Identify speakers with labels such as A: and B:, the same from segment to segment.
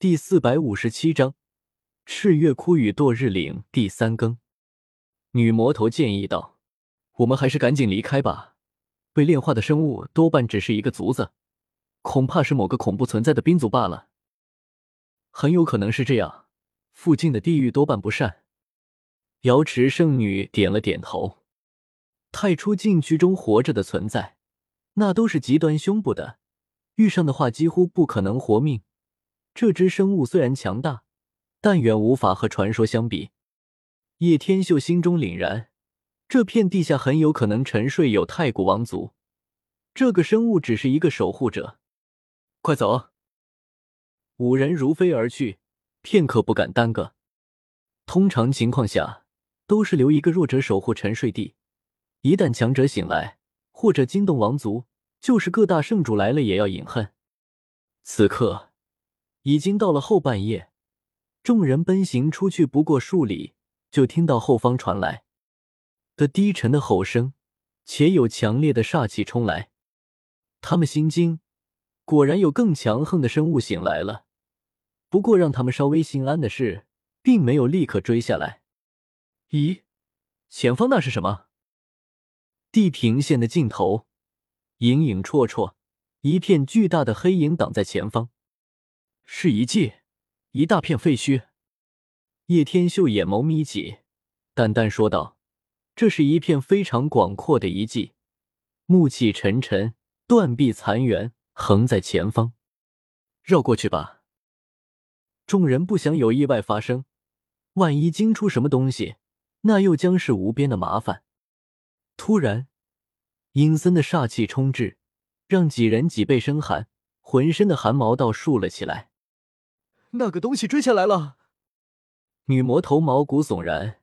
A: 第四百五十七章赤月窟与堕日岭第三更。女魔头建议道：“我们还是赶紧离开吧。被炼化的生物多半只是一个族子，恐怕是某个恐怖存在的兵族罢了。很有可能是这样。附近的地域多半不善。”瑶池圣女点了点头。太初禁区中活着的存在，那都是极端凶怖的，遇上的话几乎不可能活命。这只生物虽然强大，但远无法和传说相比。叶天秀心中凛然，这片地下很有可能沉睡有太古王族。这个生物只是一个守护者。快走！五人如飞而去，片刻不敢耽搁。通常情况下，都是留一个弱者守护沉睡地，一旦强者醒来或者惊动王族，就是各大圣主来了也要饮恨。此刻。已经到了后半夜，众人奔行出去不过数里，就听到后方传来的低沉的吼声，且有强烈的煞气冲来。他们心惊，果然有更强横的生物醒来了。不过让他们稍微心安的是，并没有立刻追下来。咦，前方那是什么？地平线的尽头，影影绰绰，一片巨大的黑影挡在前方。是遗迹，一大片废墟。叶天秀眼眸眯起，淡淡说道：“这是一片非常广阔的遗迹，暮气沉沉，断壁残垣横在前方。绕过去吧。”众人不想有意外发生，万一惊出什么东西，那又将是无边的麻烦。突然，阴森的煞气冲至，让几人脊背生寒，浑身的汗毛倒竖了起来。
B: 那个东西追下来了，
A: 女魔头毛骨悚然，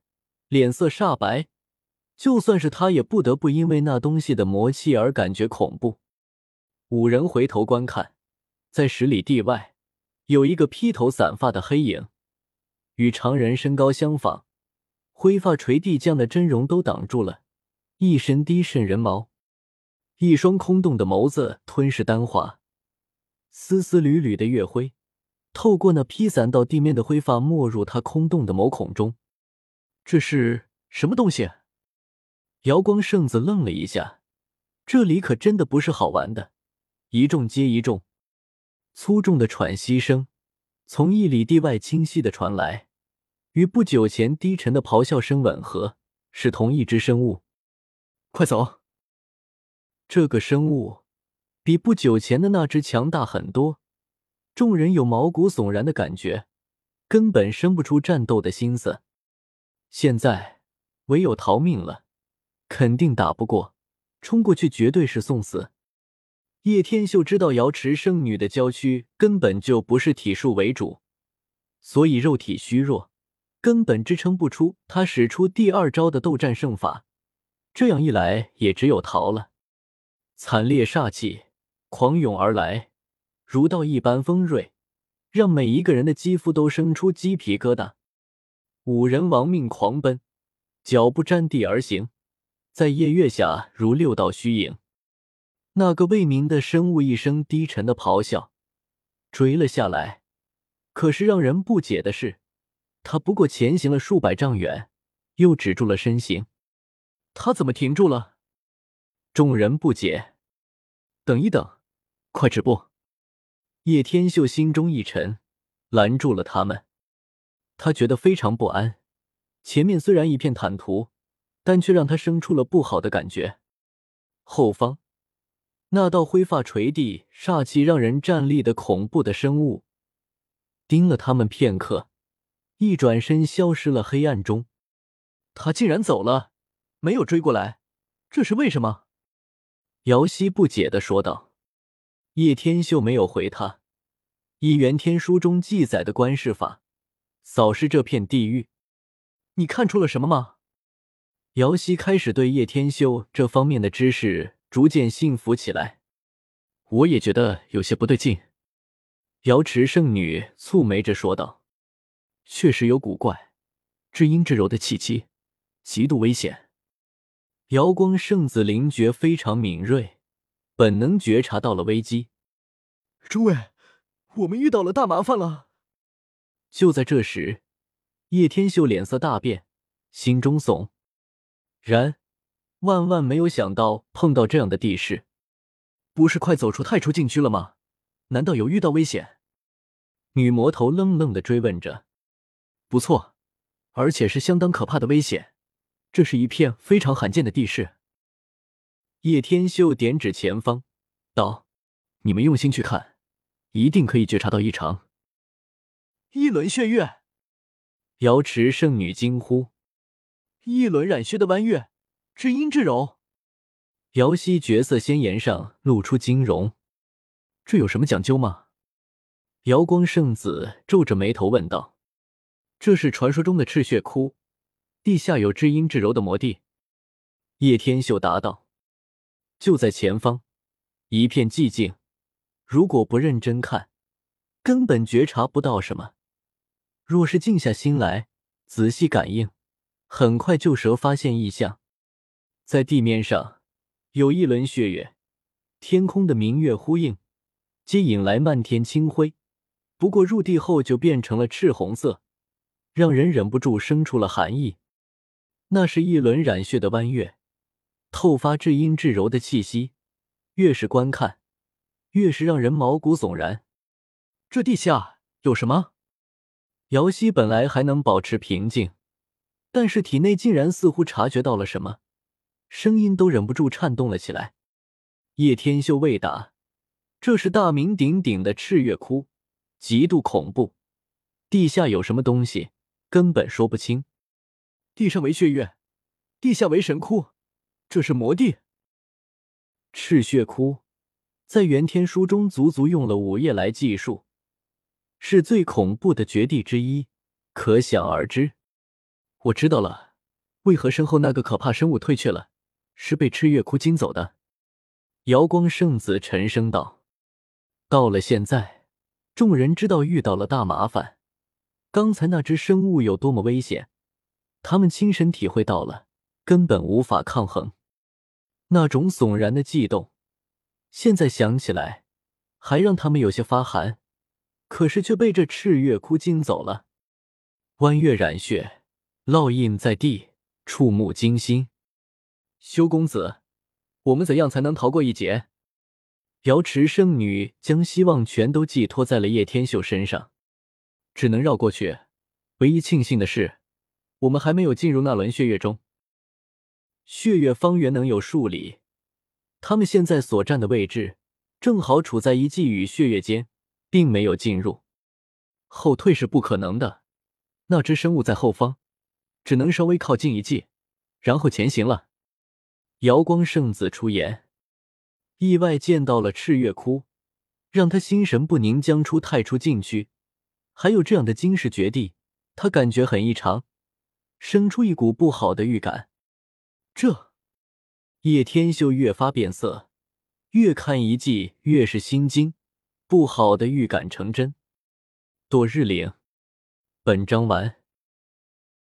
A: 脸色煞白。就算是她，也不得不因为那东西的魔气而感觉恐怖。五人回头观看，在十里地外有一个披头散发的黑影，与常人身高相仿，灰发垂地，将的真容都挡住了，一身低渗人毛，一双空洞的眸子吞噬丹华，丝丝缕缕的月辉。透过那披散到地面的灰发，没入他空洞的眸孔中。这是什么东西？瑶光圣子愣了一下，这里可真的不是好玩的。一众接一众，粗重的喘息声从一里地外清晰的传来，与不久前低沉的咆哮声吻合，是同一只生物。快走！这个生物比不久前的那只强大很多。众人有毛骨悚然的感觉，根本生不出战斗的心思。现在唯有逃命了，肯定打不过，冲过去绝对是送死。叶天秀知道瑶池圣女的娇躯根本就不是体术为主，所以肉体虚弱，根本支撑不出他使出第二招的斗战胜法。这样一来，也只有逃了。惨烈煞气狂涌而来。如刀一般锋锐，让每一个人的肌肤都生出鸡皮疙瘩。五人亡命狂奔，脚不沾地而行，在夜月下如六道虚影。那个未明的生物一声低沉的咆哮，追了下来。可是让人不解的是，他不过前行了数百丈远，又止住了身形。他怎么停住了？众人不解。等一等，快止步！叶天秀心中一沉，拦住了他们。他觉得非常不安。前面虽然一片坦途，但却让他生出了不好的感觉。后方那道灰发垂地、煞气让人站立的恐怖的生物，盯了他们片刻，一转身消失了黑暗中。他竟然走了，没有追过来，这是为什么？瑶溪不解的说道。叶天秀没有回他，以元天书中记载的观世法扫视这片地狱。你看出了什么吗？瑶溪开始对叶天修这方面的知识逐渐信服起来。我也觉得有些不对劲。瑶池圣女蹙眉着说道：“确实有古怪、至阴至柔的气息，极度危险。”瑶光圣子灵觉非常敏锐。本能觉察到了危机，
B: 诸位，我们遇到了大麻烦了。
A: 就在这时，叶天秀脸色大变，心中悚然，万万没有想到碰到这样的地势。
B: 不是快走出太初禁区了吗？难道有遇到危险？
A: 女魔头愣愣的追问着。
B: 不错，而且是相当可怕的危险。这是一片非常罕见的地势。
A: 叶天秀点指前方，道：“
B: 你们用心去看，一定可以觉察到异常。”
C: 一轮血月，
A: 瑶池圣女惊呼：“
C: 一轮染血的弯月，至阴至柔。”
A: 瑶溪绝色仙颜上露出惊容：“
B: 这有什么讲究吗？”
A: 瑶光圣子皱着眉头问道：“
B: 这是传说中的赤血窟，地下有至阴至柔的魔地。”
A: 叶天秀答道。就在前方，一片寂静。如果不认真看，根本觉察不到什么；若是静下心来，仔细感应，很快就蛇发现异象。在地面上有一轮血月，天空的明月呼应，皆引来漫天清辉。不过入地后就变成了赤红色，让人忍不住生出了寒意。那是一轮染血的弯月。透发至阴至柔的气息，越是观看，越是让人毛骨悚然。
B: 这地下有什么？
A: 瑶溪本来还能保持平静，但是体内竟然似乎察觉到了什么，声音都忍不住颤动了起来。叶天秀未答，这是大名鼎鼎的赤月窟，极度恐怖，地下有什么东西，根本说不清。
B: 地上为血月，地下为神窟。这是魔地，
A: 赤血窟，在元天书中足足用了五页来记述，是最恐怖的绝地之一，可想而知。
B: 我知道了，为何身后那个可怕生物退却了？是被赤月窟惊走的。
A: 瑶光圣子沉声道：“到了现在，众人知道遇到了大麻烦。刚才那只生物有多么危险，他们亲身体会到了，根本无法抗衡。”那种悚然的悸动，现在想起来还让他们有些发寒。可是却被这赤月窟惊走了。弯月染血，烙印在地，触目惊心。
B: 修公子，我们怎样才能逃过一劫？
A: 瑶池圣女将希望全都寄托在了叶天秀身上，
B: 只能绕过去。唯一庆幸的是，我们还没有进入那轮血月中。
A: 血月方圆能有数里，他们现在所站的位置正好处在一季与血月间，并没有进入。
B: 后退是不可能的，那只生物在后方，只能稍微靠近一季，然后前行了。
A: 瑶光圣子出言，意外见到了赤月窟，让他心神不宁，将出太初禁区。还有这样的惊世绝地，他感觉很异常，生出一股不好的预感。这叶天秀越发变色，越看遗迹越是心惊，不好的预感成真。多日岭，本章完。